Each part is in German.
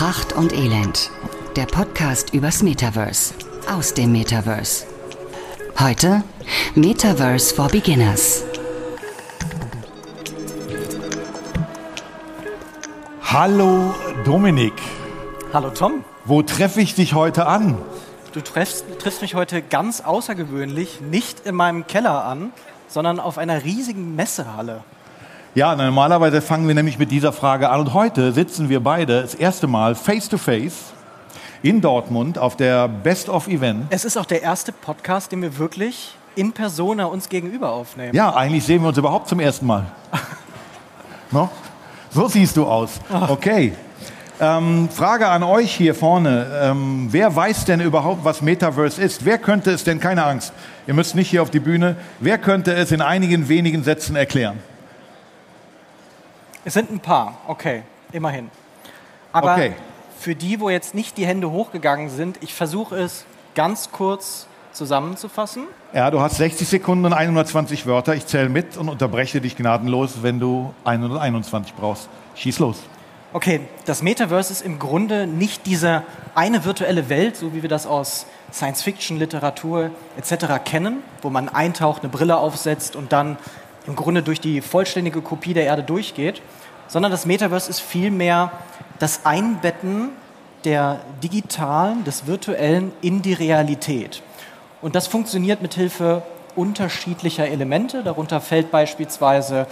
Pracht und Elend. Der Podcast übers Metaverse. Aus dem Metaverse. Heute Metaverse for Beginners. Hallo Dominik. Hallo Tom. Wo treffe ich dich heute an? Du triffst, triffst mich heute ganz außergewöhnlich nicht in meinem Keller an, sondern auf einer riesigen Messehalle. Ja, normalerweise fangen wir nämlich mit dieser Frage an. Und heute sitzen wir beide das erste Mal face to face in Dortmund auf der Best of Event. Es ist auch der erste Podcast, den wir wirklich in Persona uns gegenüber aufnehmen. Ja, eigentlich sehen wir uns überhaupt zum ersten Mal. no? So siehst du aus. Okay. Ähm, Frage an euch hier vorne. Ähm, wer weiß denn überhaupt, was Metaverse ist? Wer könnte es denn, keine Angst, ihr müsst nicht hier auf die Bühne, wer könnte es in einigen wenigen Sätzen erklären? Es sind ein paar, okay, immerhin. Aber Okay. für die, wo jetzt nicht die Hände hochgegangen sind, ich versuche es ganz kurz zusammenzufassen. Ja, du hast 60 Sekunden und 120 Wörter. Ich zähle mit und unterbreche dich gnadenlos, wenn du 121 brauchst. Schieß los. Okay, das Metaverse ist im Grunde nicht diese eine virtuelle Welt, so wie wir das aus Science-Fiction, Literatur etc. kennen, wo man eintaucht, eine Brille aufsetzt und dann im Grunde durch die vollständige Kopie der Erde durchgeht, sondern das Metaverse ist vielmehr das Einbetten der digitalen, des virtuellen in die Realität. Und das funktioniert mit Hilfe unterschiedlicher Elemente. Darunter fällt beispielsweise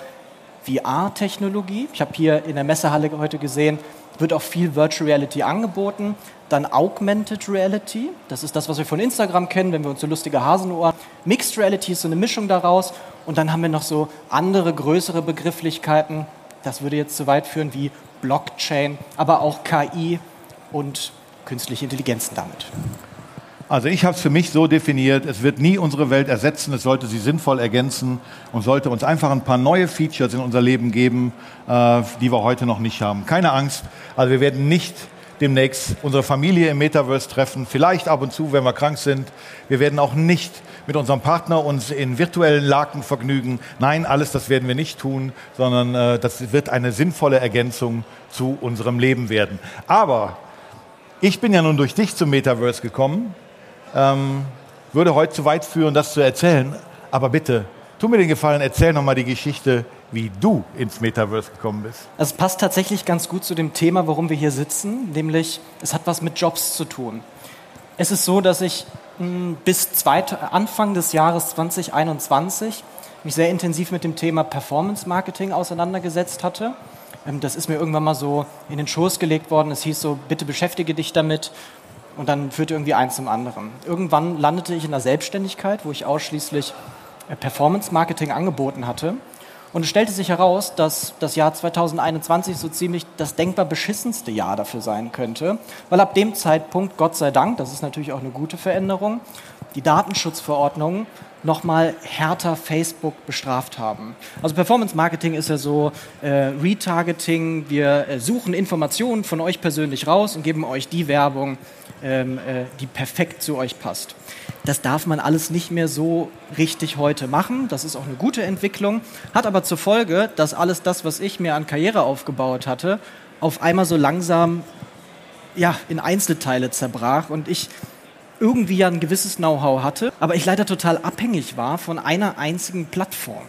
VR-Technologie. Ich habe hier in der Messehalle heute gesehen, wird auch viel Virtual Reality angeboten. Dann Augmented Reality, das ist das, was wir von Instagram kennen, wenn wir uns so lustige Hasenohren. Mixed Reality ist so eine Mischung daraus. Und dann haben wir noch so andere größere Begrifflichkeiten. Das würde jetzt zu weit führen wie Blockchain, aber auch KI und künstliche Intelligenzen damit. Also ich habe es für mich so definiert, es wird nie unsere Welt ersetzen, es sollte sie sinnvoll ergänzen und sollte uns einfach ein paar neue Features in unser Leben geben, äh, die wir heute noch nicht haben. Keine Angst, also wir werden nicht demnächst unsere Familie im Metaverse treffen, vielleicht ab und zu, wenn wir krank sind. Wir werden auch nicht mit unserem Partner uns in virtuellen Laken vergnügen. Nein, alles das werden wir nicht tun, sondern äh, das wird eine sinnvolle Ergänzung zu unserem Leben werden. Aber ich bin ja nun durch dich zum Metaverse gekommen ähm, würde heute zu weit führen, das zu erzählen. Aber bitte, tu mir den Gefallen, erzähl nochmal die Geschichte, wie du ins Metaverse gekommen bist. Es passt tatsächlich ganz gut zu dem Thema, warum wir hier sitzen, nämlich es hat was mit Jobs zu tun. Es ist so, dass ich mh, bis zweit, Anfang des Jahres 2021 mich sehr intensiv mit dem Thema Performance Marketing auseinandergesetzt hatte. Ähm, Das ist mir irgendwann mal so in den Schoß gelegt worden. Es hieß so, bitte beschäftige dich damit. Und dann führte irgendwie eins zum anderen. Irgendwann landete ich in der Selbstständigkeit, wo ich ausschließlich äh, Performance Marketing angeboten hatte. Und es stellte sich heraus, dass das Jahr 2021 so ziemlich das denkbar beschissenste Jahr dafür sein könnte, weil ab dem Zeitpunkt, Gott sei Dank, das ist natürlich auch eine gute Veränderung, die Datenschutzverordnungen nochmal härter Facebook bestraft haben. Also Performance Marketing ist ja so äh, Retargeting, wir äh, suchen Informationen von euch persönlich raus und geben euch die Werbung, ähm, äh, die perfekt zu euch passt. Das darf man alles nicht mehr so richtig heute machen. Das ist auch eine gute Entwicklung, hat aber zur Folge, dass alles das, was ich mir an Karriere aufgebaut hatte, auf einmal so langsam ja, in Einzelteile zerbrach und ich irgendwie ja ein gewisses Know-how hatte, aber ich leider total abhängig war von einer einzigen Plattform.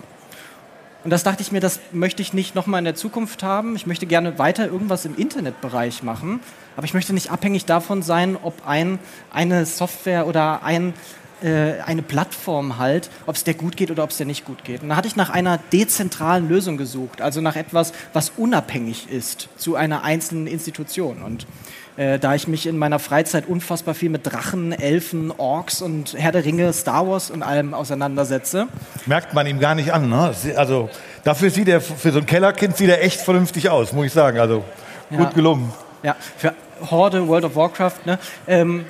Und das dachte ich mir, das möchte ich nicht nochmal in der Zukunft haben. Ich möchte gerne weiter irgendwas im Internetbereich machen, aber ich möchte nicht abhängig davon sein, ob ein, eine Software oder ein, äh, eine Plattform halt, ob es der gut geht oder ob es der nicht gut geht. Und da hatte ich nach einer dezentralen Lösung gesucht, also nach etwas, was unabhängig ist zu einer einzelnen Institution. Und äh, da ich mich in meiner Freizeit unfassbar viel mit Drachen, Elfen, Orks und Herr der Ringe, Star Wars und allem auseinandersetze, Merkt man ihm gar nicht an. Ne? Also dafür sieht er, für so ein Kellerkind sieht er echt vernünftig aus, muss ich sagen. Also gut Ja. gelungen. Ja, für Horde, World of Warcraft, ne, ähm,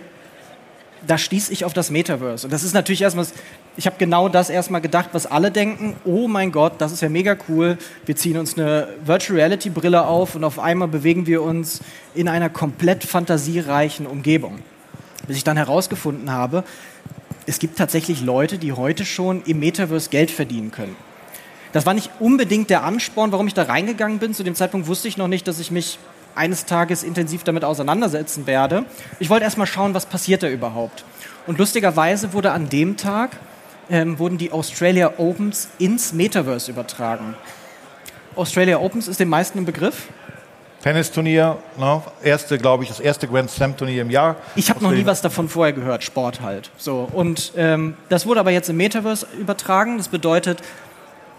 da stieß ich auf das Metaverse. Und das ist natürlich erstmal, ich habe genau das erstmal gedacht, was alle denken, oh mein Gott, das ist ja mega cool, wir ziehen uns eine Virtual Reality Brille auf und auf einmal bewegen wir uns in einer komplett fantasiereichen Umgebung. Bis ich dann herausgefunden habe, es gibt tatsächlich Leute, die heute schon im Metaverse Geld verdienen können. Das war nicht unbedingt der Ansporn, warum ich da reingegangen bin. Zu dem Zeitpunkt wusste ich noch nicht, dass ich mich eines Tages intensiv damit auseinandersetzen werde. Ich wollte erstmal schauen, was passiert da überhaupt. Und lustigerweise wurde an dem Tag ähm, wurden die Australia Opens ins Metaverse übertragen. Australia Opens ist den meisten ein Begriff. Tennisturnier, ne? erste, glaube ich, das erste Grand Slam Turnier im Jahr. Ich habe noch nie was davon vorher gehört, Sport halt. So und ähm, das wurde aber jetzt im Metaverse übertragen. Das bedeutet,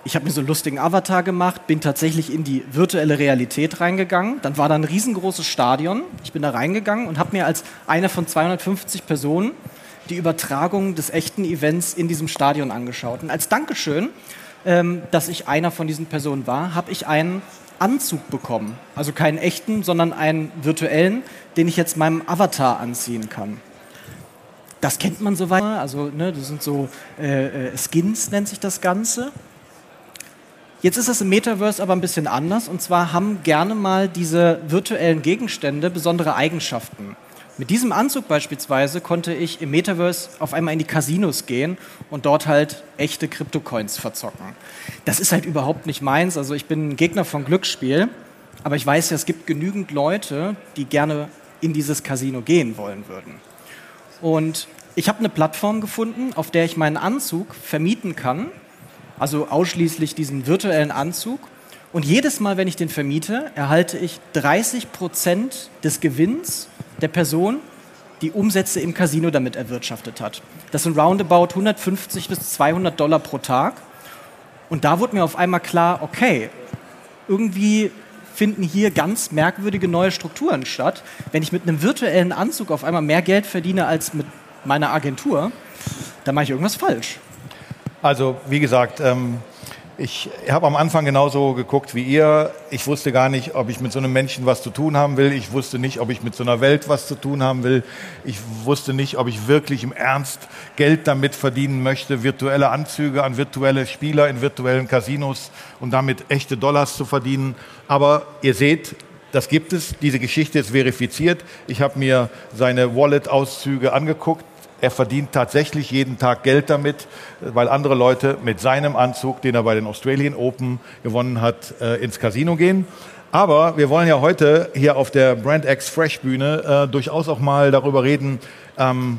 ich habe mir so einen lustigen Avatar gemacht, bin tatsächlich in die virtuelle Realität reingegangen. Dann war da ein riesengroßes Stadion. Ich bin da reingegangen und habe mir als einer von 250 Personen die Übertragung des echten Events in diesem Stadion angeschaut. Und als Dankeschön, ähm, dass ich einer von diesen Personen war, habe ich einen Anzug bekommen. Also keinen echten, sondern einen virtuellen, den ich jetzt meinem Avatar anziehen kann. Das kennt man so weiter. Also, ne, das sind so äh, äh, Skins, nennt sich das Ganze. Jetzt ist es im Metaverse aber ein bisschen anders. Und zwar haben gerne mal diese virtuellen Gegenstände besondere Eigenschaften. Mit diesem Anzug beispielsweise konnte ich im Metaverse auf einmal in die Casinos gehen und dort halt echte Kryptocoins verzocken. Das ist halt überhaupt nicht meins. Also ich bin ein Gegner von Glücksspiel, aber ich weiß ja, es gibt genügend Leute, die gerne in dieses Casino gehen wollen würden. Und ich habe eine Plattform gefunden, auf der ich meinen Anzug vermieten kann, also ausschließlich diesen virtuellen Anzug. Und jedes Mal, wenn ich den vermiete, erhalte ich 30 Prozent des Gewinns der Person die Umsätze im Casino damit erwirtschaftet hat. Das sind roundabout 150 bis 200 Dollar pro Tag. Und da wurde mir auf einmal klar, okay, irgendwie finden hier ganz merkwürdige neue Strukturen statt. Wenn ich mit einem virtuellen Anzug auf einmal mehr Geld verdiene als mit meiner Agentur, dann mache ich irgendwas falsch. Also, wie gesagt, ähm, ich habe am Anfang genauso geguckt wie ihr. Ich wusste gar nicht, ob ich mit so einem Menschen was zu tun haben will. Ich wusste nicht, ob ich mit so einer Welt was zu tun haben will. Ich wusste nicht, ob ich wirklich im Ernst Geld damit verdienen möchte, virtuelle Anzüge an virtuelle Spieler in virtuellen Casinos und damit echte Dollars zu verdienen. Aber ihr seht, das gibt es. Diese Geschichte ist verifiziert. Ich habe mir seine Wallet-Auszüge angeguckt. Er verdient tatsächlich jeden Tag Geld damit, weil andere Leute mit seinem Anzug, den er bei den Australian Open gewonnen hat, äh, ins Casino gehen. Aber wir wollen ja heute hier auf der Brand X Fresh Bühne äh, durchaus auch mal darüber reden, ähm,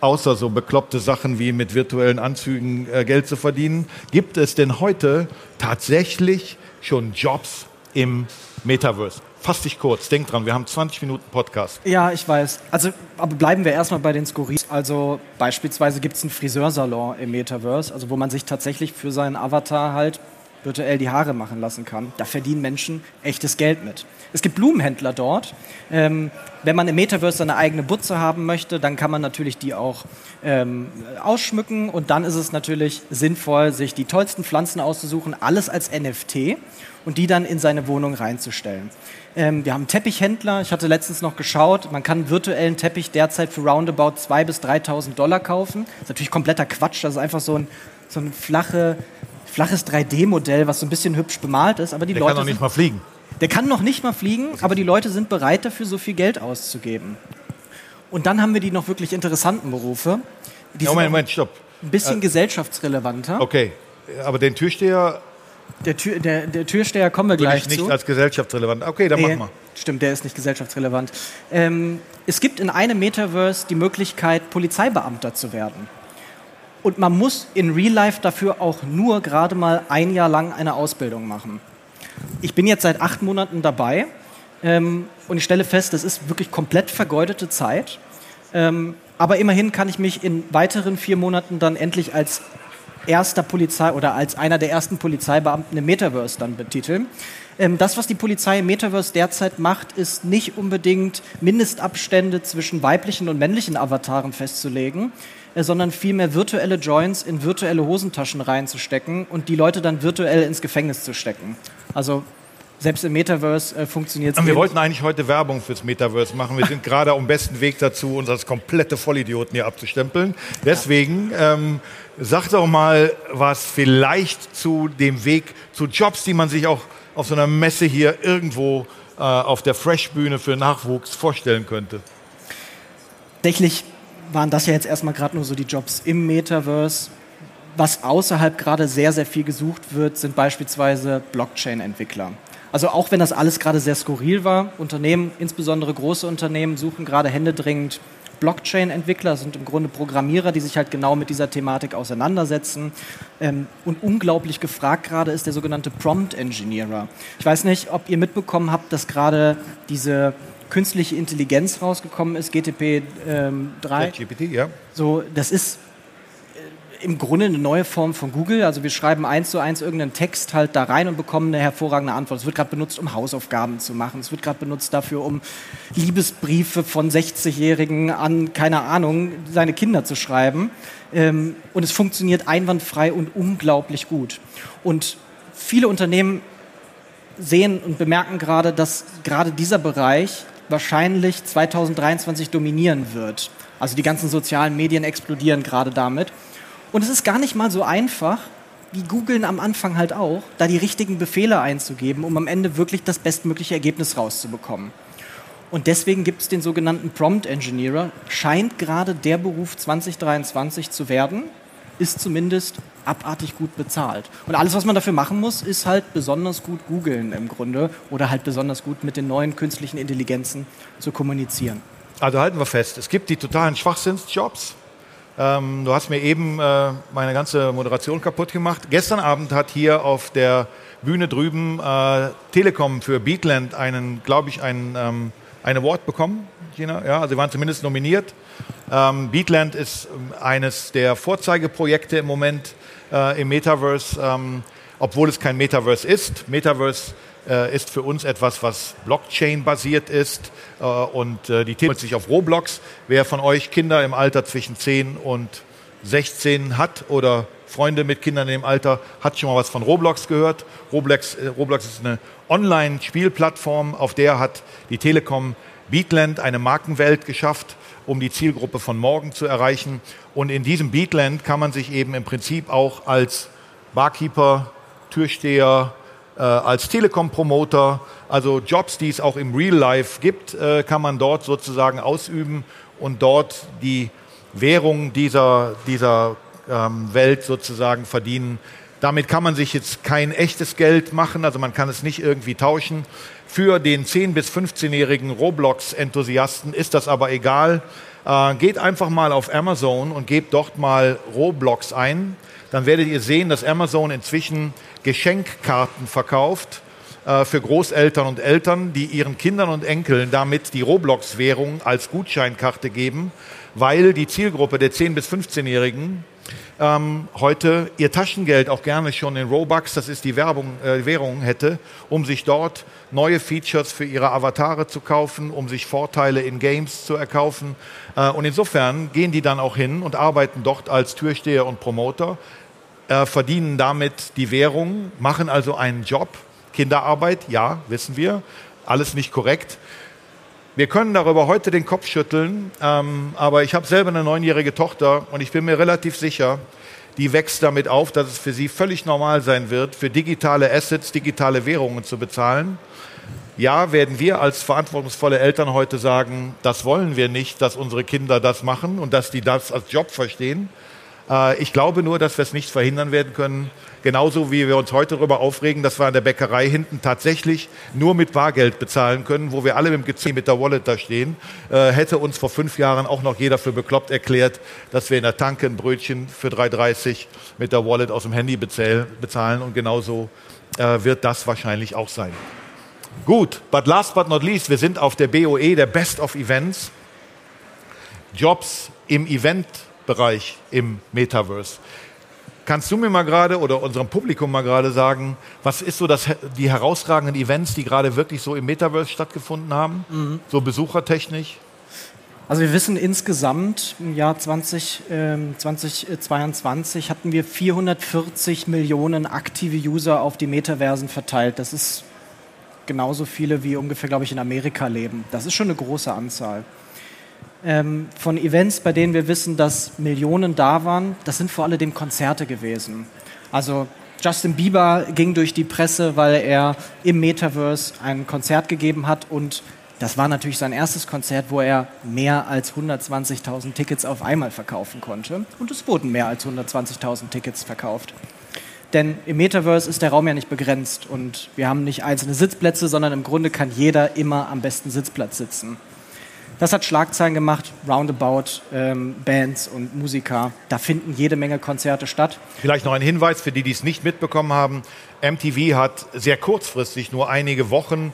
außer so bekloppte Sachen wie mit virtuellen Anzügen äh, Geld zu verdienen, gibt es denn heute tatsächlich schon Jobs im Metaverse? Fass dich kurz, denk dran, wir haben 20 Minuten Podcast. Ja, ich weiß. Also, aber bleiben wir erstmal bei den Skurrilen. Also beispielsweise gibt es einen Friseursalon im Metaverse, also wo man sich tatsächlich für seinen Avatar halt virtuell die Haare machen lassen kann. Da verdienen Menschen echtes Geld mit. Es gibt Blumenhändler dort. Ähm, wenn man im Metaverse seine eigene Butze haben möchte, dann kann man natürlich die auch ähm, ausschmücken und dann ist es natürlich sinnvoll, sich die tollsten Pflanzen auszusuchen, alles als NFT und die dann in seine Wohnung reinzustellen. Ähm, wir haben Teppichhändler. Ich hatte letztens noch geschaut. Man kann einen virtuellen Teppich derzeit für roundabout 2.000 bis 3.000 Dollar kaufen. Das ist natürlich kompletter Quatsch. Das ist einfach so ein, so ein flache, flaches 3D-Modell, was so ein bisschen hübsch bemalt ist. Aber die Der Leute kann noch nicht mal fliegen. der kann noch nicht mal fliegen, aber die Leute sind bereit dafür, so viel Geld auszugeben. Und dann haben wir die noch wirklich interessanten Berufe. Die Ja, Moment, Moment, stopp. ein bisschen gesellschaftsrelevanter. Okay, aber den Türsteher Der, Tür, der, der Türsteher kommen wir würde gleich ich nicht zu. als gesellschaftsrelevant. Okay, dann Nee, mach mal. Stimmt, der ist nicht gesellschaftsrelevant. Ähm, es gibt in einem Metaverse die Möglichkeit, Polizeibeamter zu werden. Und man muss in Real Life dafür auch nur gerade mal ein Jahr lang eine Ausbildung machen. Ich bin jetzt seit acht Monaten dabei ähm, und ich stelle fest, das ist wirklich komplett vergeudete Zeit. Ähm, aber immerhin kann ich mich in weiteren vier Monaten dann endlich als erster Polizei oder als einer der ersten Polizeibeamten im Metaverse dann betiteln. Ähm, das, was die Polizei im Metaverse derzeit macht, ist nicht unbedingt Mindestabstände zwischen weiblichen und männlichen Avataren festzulegen, äh, sondern vielmehr virtuelle Joints in virtuelle Hosentaschen reinzustecken und die Leute dann virtuell ins Gefängnis zu stecken. Also selbst im Metaverse äh, funktioniert es. Wir wollten eigentlich heute Werbung fürs Metaverse machen. Wir sind gerade am besten Weg dazu, uns als komplette Vollidioten hier abzustempeln. Deswegen ähm, sag doch mal was vielleicht zu dem Weg zu Jobs, die man sich auch auf so einer Messe hier irgendwo äh, auf der Fresh-Bühne für Nachwuchs vorstellen könnte. Tatsächlich waren das ja jetzt erstmal gerade nur so die Jobs im Metaverse. Was außerhalb gerade sehr, sehr viel gesucht wird, sind beispielsweise Blockchain-Entwickler. Also auch wenn das alles gerade sehr skurril war, Unternehmen, insbesondere große Unternehmen, suchen gerade händeringend Blockchain-Entwickler, sind im Grunde Programmierer, die sich halt genau mit dieser Thematik auseinandersetzen. Ähm, und unglaublich gefragt gerade ist der sogenannte Prompt Engineer. Ich weiß nicht, ob ihr mitbekommen habt, dass gerade diese künstliche Intelligenz rausgekommen ist, GTP ähm, 3. GPT, ja. So, das ist im Grunde eine neue Form von Google. Also wir schreiben eins zu eins irgendeinen Text halt da rein und bekommen eine hervorragende Antwort. Es wird gerade benutzt, um Hausaufgaben zu machen. Es wird gerade benutzt dafür, um Liebesbriefe von 60-Jährigen an, keine Ahnung, seine Kinder zu schreiben. Ähm, und es funktioniert einwandfrei und unglaublich gut. Und viele Unternehmen sehen und bemerken gerade, dass gerade dieser Bereich wahrscheinlich 2023 dominieren wird. Also die ganzen sozialen Medien explodieren gerade damit. Und es ist gar nicht mal so einfach, wie googeln am Anfang halt auch, da die richtigen Befehle einzugeben, um am Ende wirklich das bestmögliche Ergebnis rauszubekommen. Und deswegen gibt es den sogenannten Prompt Engineer, scheint gerade der Beruf 2023 zu werden, ist zumindest abartig gut bezahlt. Und alles, was man dafür machen muss, ist halt besonders gut googeln im Grunde oder halt besonders gut mit den neuen künstlichen Intelligenzen zu kommunizieren. Also halten wir fest, es gibt die totalen Schwachsinnsjobs, ähm, du hast mir eben äh, meine ganze Moderation kaputt gemacht. Gestern Abend hat hier auf der Bühne drüben äh, Telekom für Beatland einen, glaube ich, einen, ähm, ein Award bekommen. China. Ja, also sie waren zumindest nominiert. Ähm, Beatland ist ähm, eines der Vorzeigeprojekte im Moment äh, im Metaverse, ähm, obwohl es kein Metaverse ist. Metaverse äh, ist für uns etwas, was Blockchain-basiert ist äh, und äh, die Themen sich auf Roblox. Wer von euch Kinder im Alter zwischen 10 und 16 hat oder Freunde mit Kindern im Alter, hat schon mal was von Roblox gehört. Roblox, äh, Roblox ist eine Online-Spielplattform, auf der hat die Telekom Beatland eine Markenwelt geschafft, um die Zielgruppe von morgen zu erreichen. Und in diesem Beatland kann man sich eben im Prinzip auch als Barkeeper, Türsteher, äh, als Telekom-Promoter, also Jobs, die es auch im Real Life gibt, äh, kann man dort sozusagen ausüben und dort die Währung dieser, dieser ähm, Welt sozusagen verdienen. Damit kann man sich jetzt kein echtes Geld machen, also man kann es nicht irgendwie tauschen. Für den 10- bis 15-jährigen Roblox-Enthusiasten ist das aber egal. Äh, geht einfach mal auf Amazon und gebt dort mal Roblox ein. Dann werdet ihr sehen, dass Amazon inzwischen Geschenkkarten verkauft äh, für Großeltern und Eltern, die ihren Kindern und Enkeln damit die Roblox-Währung als Gutscheinkarte geben, weil die Zielgruppe der 10- bis 15-Jährigen ähm, heute ihr Taschengeld auch gerne schon in Robux, das ist die Werbung, äh, Währung, hätte, um sich dort neue Features für ihre Avatare zu kaufen, um sich Vorteile in Games zu erkaufen. Äh, und insofern gehen die dann auch hin und arbeiten dort als Türsteher und Promoter, äh, verdienen damit die Währung, machen also einen Job. Kinderarbeit, ja, wissen wir, alles nicht korrekt. Wir können darüber heute den Kopf schütteln, ähm, aber ich habe selber eine neunjährige Tochter und ich bin mir relativ sicher, die wächst damit auf, dass es für sie völlig normal sein wird, für digitale Assets, digitale Währungen zu bezahlen. Ja, werden wir als verantwortungsvolle Eltern heute sagen, das wollen wir nicht, dass unsere Kinder das machen und dass die das als Job verstehen. Äh, ich glaube nur, dass wir es nicht verhindern werden können. Genauso wie wir uns heute darüber aufregen, dass wir an der Bäckerei hinten tatsächlich nur mit Bargeld bezahlen können, wo wir alle mit dem Gezähl mit der Wallet da stehen, äh, hätte uns vor fünf Jahren auch noch jeder für bekloppt erklärt, dass wir in der Tanke ein Brötchen für 3,30 mit der Wallet aus dem Handy bezahlen. Und genauso äh, wird das wahrscheinlich auch sein. Gut, but last but not least, wir sind auf der BOE, der Best of Events. Jobs im Eventbereich im Metaverse. Kannst du mir mal gerade oder unserem Publikum mal gerade sagen, was ist so das, die herausragenden Events, die gerade wirklich so im Metaverse stattgefunden haben? Mhm. So besuchertechnisch? Also wir wissen insgesamt im Jahr 20, äh, 2022 hatten wir 440 Millionen aktive User auf die Metaversen verteilt. Das ist genauso viele wie ungefähr, glaube ich, in Amerika leben. Das ist schon eine große Anzahl ähm, von Events, bei denen wir wissen, dass Millionen da waren, das sind vor allem Konzerte gewesen. Also Justin Bieber ging durch die Presse, weil er im Metaverse ein Konzert gegeben hat und das war natürlich sein erstes Konzert, wo er mehr als 120.000 Tickets auf einmal verkaufen konnte. Und es wurden mehr als 120.000 Tickets verkauft. Denn im Metaverse ist der Raum ja nicht begrenzt und wir haben nicht einzelne Sitzplätze, sondern im Grunde kann jeder immer am besten Sitzplatz sitzen. Das hat Schlagzeilen gemacht, Roundabout, ähm, Bands und Musiker. Da finden jede Menge Konzerte statt. Vielleicht noch ein Hinweis für die, die es nicht mitbekommen haben. MTV hat sehr kurzfristig, nur einige Wochen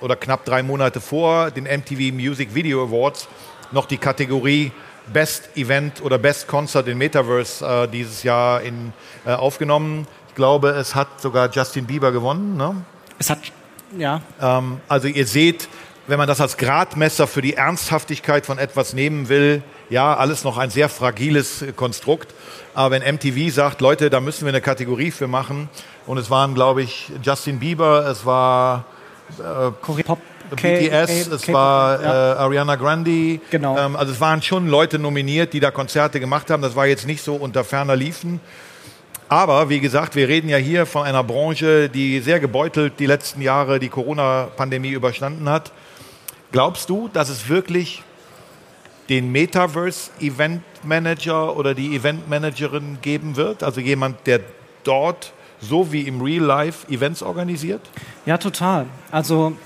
oder knapp drei Monate vor den MTV Music Video Awards, noch die Kategorie Best Event oder Best Concert in Metaverse äh, dieses Jahr in, äh, aufgenommen. Ich glaube, es hat sogar Justin Bieber gewonnen. Ne? Es hat, ja. Ähm, also ihr seht, wenn man das als Gradmesser für die Ernsthaftigkeit von etwas nehmen will, ja, alles noch ein sehr fragiles Konstrukt. Aber wenn MTV sagt, Leute, da müssen wir eine Kategorie für machen, und es waren, glaube ich, Justin Bieber, es war äh, Pop, BTS, es war ja. äh, Ariana Grande. Genau. Ähm, also es waren schon Leute nominiert, die da Konzerte gemacht haben. Das war jetzt nicht so unter ferner Liefen. Aber wie gesagt, wir reden ja hier von einer Branche, die sehr gebeutelt die letzten Jahre die Corona-Pandemie überstanden hat. Glaubst du, dass es wirklich den Metaverse Event Manager oder die Event Managerin geben wird? Also jemand, der dort so wie im Real Life Events organisiert? Ja, total. Also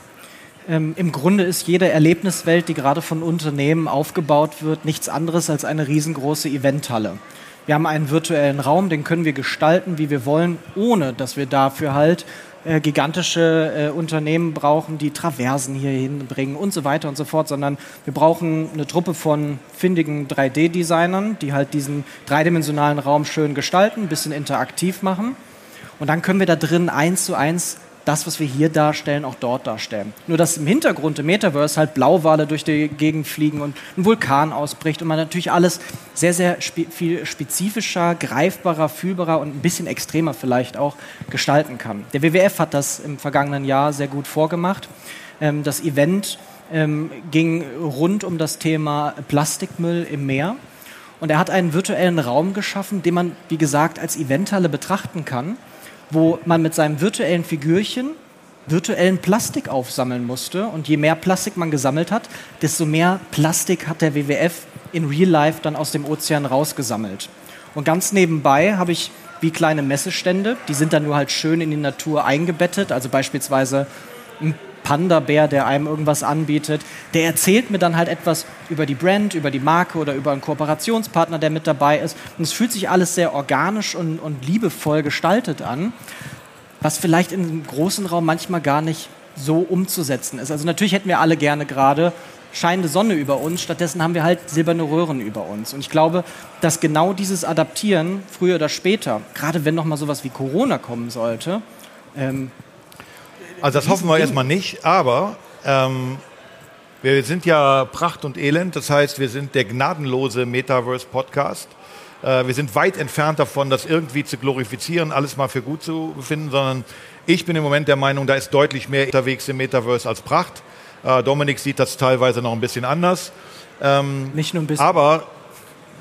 ähm, im Grunde ist jede Erlebniswelt, die gerade von Unternehmen aufgebaut wird, nichts anderes als eine riesengroße Eventhalle. Wir haben einen virtuellen Raum, den können wir gestalten, wie wir wollen, ohne dass wir dafür halt äh, gigantische äh, Unternehmen brauchen, die Traversen hier hinbringen und so weiter und so fort, sondern wir brauchen eine Truppe von findigen 3D-Designern, die halt diesen dreidimensionalen Raum schön gestalten, ein bisschen interaktiv machen. Und dann können wir da drin eins zu eins das, was wir hier darstellen, auch dort darstellen. Nur dass im Hintergrund im Metaverse halt Blauwale durch die Gegend fliegen und ein Vulkan ausbricht und man natürlich alles sehr, sehr spe viel spezifischer, greifbarer, fühlbarer und ein bisschen extremer vielleicht auch gestalten kann. Der WWF hat das im vergangenen Jahr sehr gut vorgemacht. Ähm, das Event ähm, ging rund um das Thema Plastikmüll im Meer. Und er hat einen virtuellen Raum geschaffen, den man, wie gesagt, als Eventhalle betrachten kann wo man mit seinem virtuellen Figürchen virtuellen Plastik aufsammeln musste. Und je mehr Plastik man gesammelt hat, desto mehr Plastik hat der WWF in Real Life dann aus dem Ozean rausgesammelt. Und ganz nebenbei habe ich wie kleine Messestände, die sind dann nur halt schön in die Natur eingebettet, also beispielsweise ein Panda-Bär, der einem irgendwas anbietet, der erzählt mir dann halt etwas über die Brand, über die Marke oder über einen Kooperationspartner, der mit dabei ist. Und es fühlt sich alles sehr organisch und, und liebevoll gestaltet an, was vielleicht in einem großen Raum manchmal gar nicht so umzusetzen ist. Also natürlich hätten wir alle gerne gerade scheinende Sonne über uns, stattdessen haben wir halt silberne Röhren über uns. Und ich glaube, dass genau dieses Adaptieren früher oder später, gerade wenn noch mal sowas wie Corona kommen sollte, ähm, also das hoffen wir erstmal nicht, aber ähm, wir sind ja Pracht und Elend, das heißt, wir sind der gnadenlose Metaverse-Podcast. Äh, wir sind weit entfernt davon, das irgendwie zu glorifizieren, alles mal für gut zu finden, sondern ich bin im Moment der Meinung, da ist deutlich mehr unterwegs im Metaverse als Pracht. Äh, Dominik sieht das teilweise noch ein bisschen anders. Ähm, nicht nur ein bisschen. Aber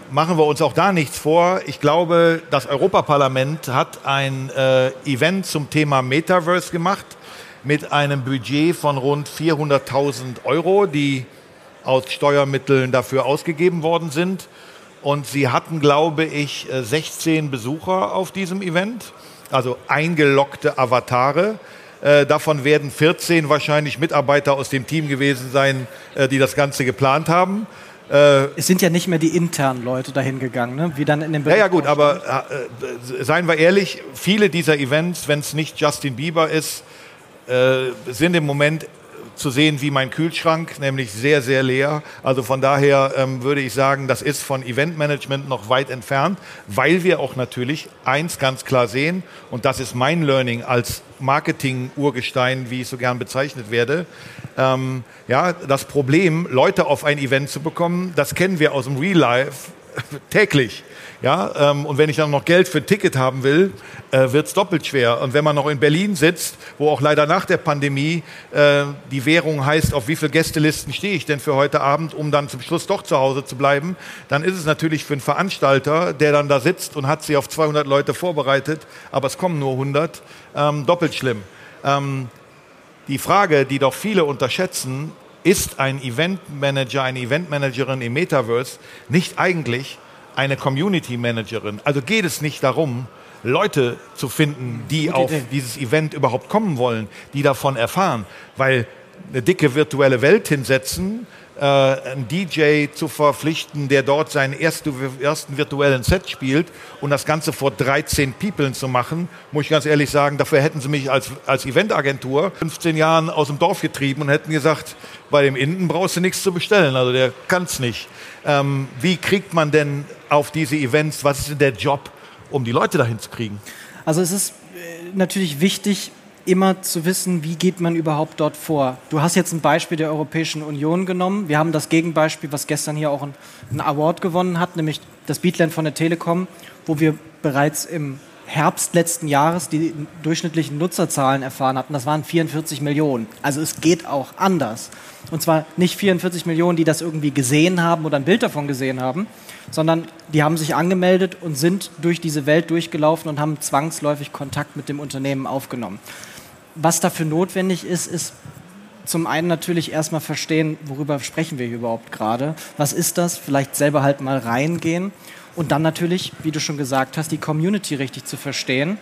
machen wir uns auch da nichts vor. Ich glaube, das Europaparlament hat ein äh, Event zum Thema Metaverse gemacht mit einem Budget von rund 400.000 Euro, die aus Steuermitteln dafür ausgegeben worden sind. Und sie hatten, glaube ich, 16 Besucher auf diesem Event, also eingeloggte Avatare. Äh, davon werden 14 wahrscheinlich Mitarbeiter aus dem Team gewesen sein, äh, die das Ganze geplant haben. Äh, es sind ja nicht mehr die internen Leute dahin gegangen, ne? wie dann in dem Bericht Ja, ja gut, aber äh, seien wir ehrlich, viele dieser Events, wenn es nicht Justin Bieber ist, äh, sind im Moment zu sehen wie mein Kühlschrank, nämlich sehr, sehr leer. Also von daher ähm, würde ich sagen, das ist von Eventmanagement noch weit entfernt, weil wir auch natürlich eins ganz klar sehen, und das ist mein Learning als Marketing-Urgestein, wie ich so gern bezeichnet werde. Ähm, ja, das Problem, Leute auf ein Event zu bekommen, das kennen wir aus dem Real Life täglich. Ja, ähm, und wenn ich dann noch Geld für ein Ticket haben will, äh, wird es doppelt schwer. Und wenn man noch in Berlin sitzt, wo auch leider nach der Pandemie äh, die Währung heißt, auf wie viele Gästelisten stehe ich denn für heute Abend, um dann zum Schluss doch zu Hause zu bleiben, dann ist es natürlich für einen Veranstalter, der dann da sitzt und hat sie auf 200 Leute vorbereitet, aber es kommen nur 100, ähm, doppelt schlimm. Ähm, die Frage, die doch viele unterschätzen, ist ein Eventmanager, eine Eventmanagerin im Metaverse nicht eigentlich eine Community Managerin. Also geht es nicht darum, Leute zu finden, die Gute auf Idee. dieses Event überhaupt kommen wollen, die davon erfahren. Weil eine dicke virtuelle Welt hinsetzen, äh, einen DJ zu verpflichten, der dort seinen ersten, ersten virtuellen Set spielt und das Ganze vor 13 People zu machen, muss ich ganz ehrlich sagen, dafür hätten sie mich als, als Eventagentur 15 Jahren aus dem Dorf getrieben und hätten gesagt, bei dem Inden brauchst du nichts zu bestellen, also der kann es nicht. Ähm, wie kriegt man denn auf diese Events, was ist denn der Job, um die Leute dahin zu kriegen? Also es ist äh, natürlich wichtig, immer zu wissen, wie geht man überhaupt dort vor. Du hast jetzt ein Beispiel der Europäischen Union genommen. Wir haben das Gegenbeispiel, was gestern hier auch einen Award gewonnen hat, nämlich das Beatland von der Telekom, wo wir bereits im Herbst letzten Jahres die durchschnittlichen Nutzerzahlen erfahren hatten. Das waren 44 Millionen. Also es geht auch anders. Und zwar nicht 44 Millionen, die das irgendwie gesehen haben oder ein Bild davon gesehen haben, sondern die haben sich angemeldet und sind durch diese Welt durchgelaufen und haben zwangsläufig Kontakt mit dem Unternehmen aufgenommen. Was dafür notwendig ist, ist zum einen natürlich erstmal verstehen, worüber sprechen wir hier überhaupt gerade. Was ist das? Vielleicht selber halt mal reingehen. Und dann natürlich, wie du schon gesagt hast, die Community richtig zu verstehen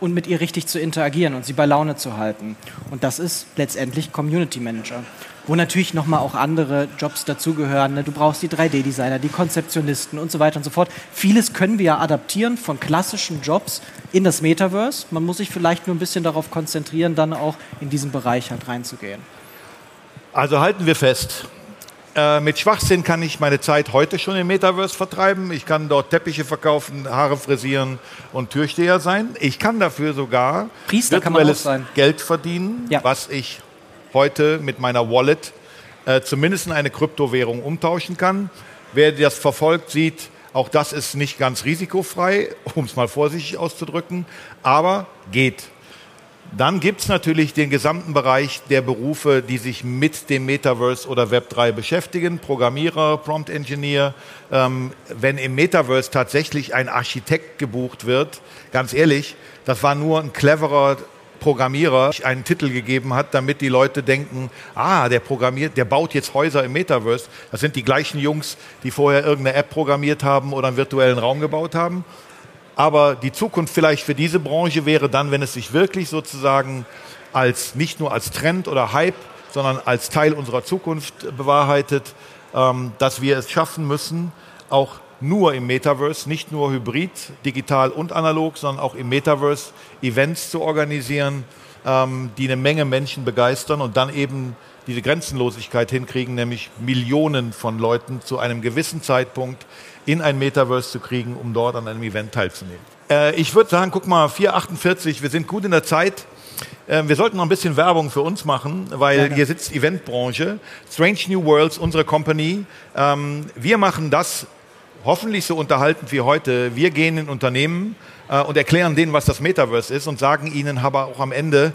und mit ihr richtig zu interagieren und sie bei Laune zu halten. Und das ist letztendlich Community Manager. Wo natürlich nochmal auch andere Jobs dazugehören. Ne? Du brauchst die 3D-Designer, die Konzeptionisten und so weiter und so fort. Vieles können wir ja adaptieren von klassischen Jobs in das Metaverse. Man muss sich vielleicht nur ein bisschen darauf konzentrieren, dann auch in diesen Bereich halt reinzugehen. Also halten wir fest. Äh, mit Schwachsinn kann ich meine Zeit heute schon im Metaverse vertreiben. Ich kann dort Teppiche verkaufen, Haare frisieren und Türsteher sein. Ich kann dafür sogar Priester virtuelles sein. Geld verdienen, Ja. was ich heute mit meiner Wallet äh, zumindest in eine Kryptowährung umtauschen kann. Wer das verfolgt, sieht, auch das ist nicht ganz risikofrei, um es mal vorsichtig auszudrücken, aber geht. Dann gibt es natürlich den gesamten Bereich der Berufe, die sich mit dem Metaverse oder Web3 beschäftigen. Programmierer, Prompt Engineer. Ähm, wenn im Metaverse tatsächlich ein Architekt gebucht wird, ganz ehrlich, das war nur ein cleverer Programmierer einen Titel gegeben hat, damit die Leute denken, ah, der programmiert, der baut jetzt Häuser im Metaverse. Das sind die gleichen Jungs, die vorher irgendeine App programmiert haben oder einen virtuellen Raum gebaut haben. Aber die Zukunft vielleicht für diese Branche wäre dann, wenn es sich wirklich sozusagen als nicht nur als Trend oder Hype, sondern als Teil unserer Zukunft bewahrheitet, ähm, dass wir es schaffen müssen, auch nur im Metaverse, nicht nur hybrid, digital und analog, sondern auch im Metaverse Events zu organisieren, ähm, die eine Menge Menschen begeistern und dann eben diese Grenzenlosigkeit hinkriegen, nämlich Millionen von Leuten zu einem gewissen Zeitpunkt in ein Metaverse zu kriegen, um dort an einem Event teilzunehmen. Äh, ich würde sagen, guck mal, 448, wir sind gut in der Zeit. Äh, wir sollten noch ein bisschen Werbung für uns machen, weil Gerne. hier sitzt Eventbranche. Strange New Worlds, unsere Company. Ähm, wir machen das hoffentlich so unterhaltend wie heute. Wir gehen in Unternehmen äh, und erklären denen, was das Metaverse ist und sagen ihnen aber auch am Ende,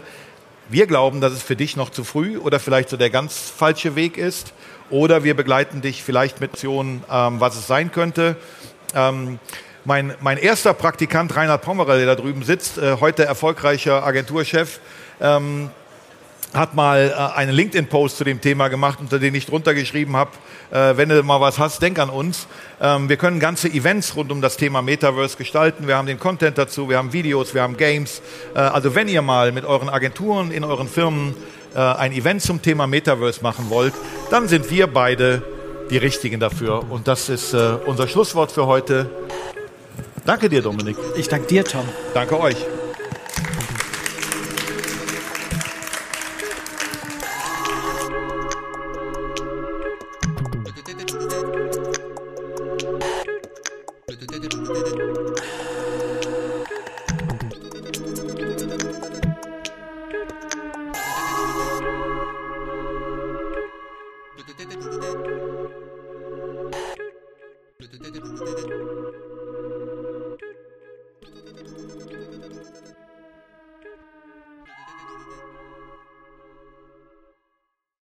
wir glauben, dass es für dich noch zu früh oder vielleicht so der ganz falsche Weg ist. Oder wir begleiten dich vielleicht mit Optionen, ähm, was es sein könnte. Ähm, mein, mein erster Praktikant, Reinhard Pommerer, der da drüben sitzt, äh, heute erfolgreicher Agenturchef, ähm, hat mal äh, einen LinkedIn-Post zu dem Thema gemacht, unter dem ich drunter geschrieben habe, äh, wenn du mal was hast, denk an uns. Ähm, wir können ganze Events rund um das Thema Metaverse gestalten. Wir haben den Content dazu, wir haben Videos, wir haben Games. Äh, also wenn ihr mal mit euren Agenturen in euren Firmen äh, ein Event zum Thema Metaverse machen wollt, dann sind wir beide die Richtigen dafür. Und das ist äh, unser Schlusswort für heute. Danke dir, Dominik. Ich danke dir, Tom. Danke euch.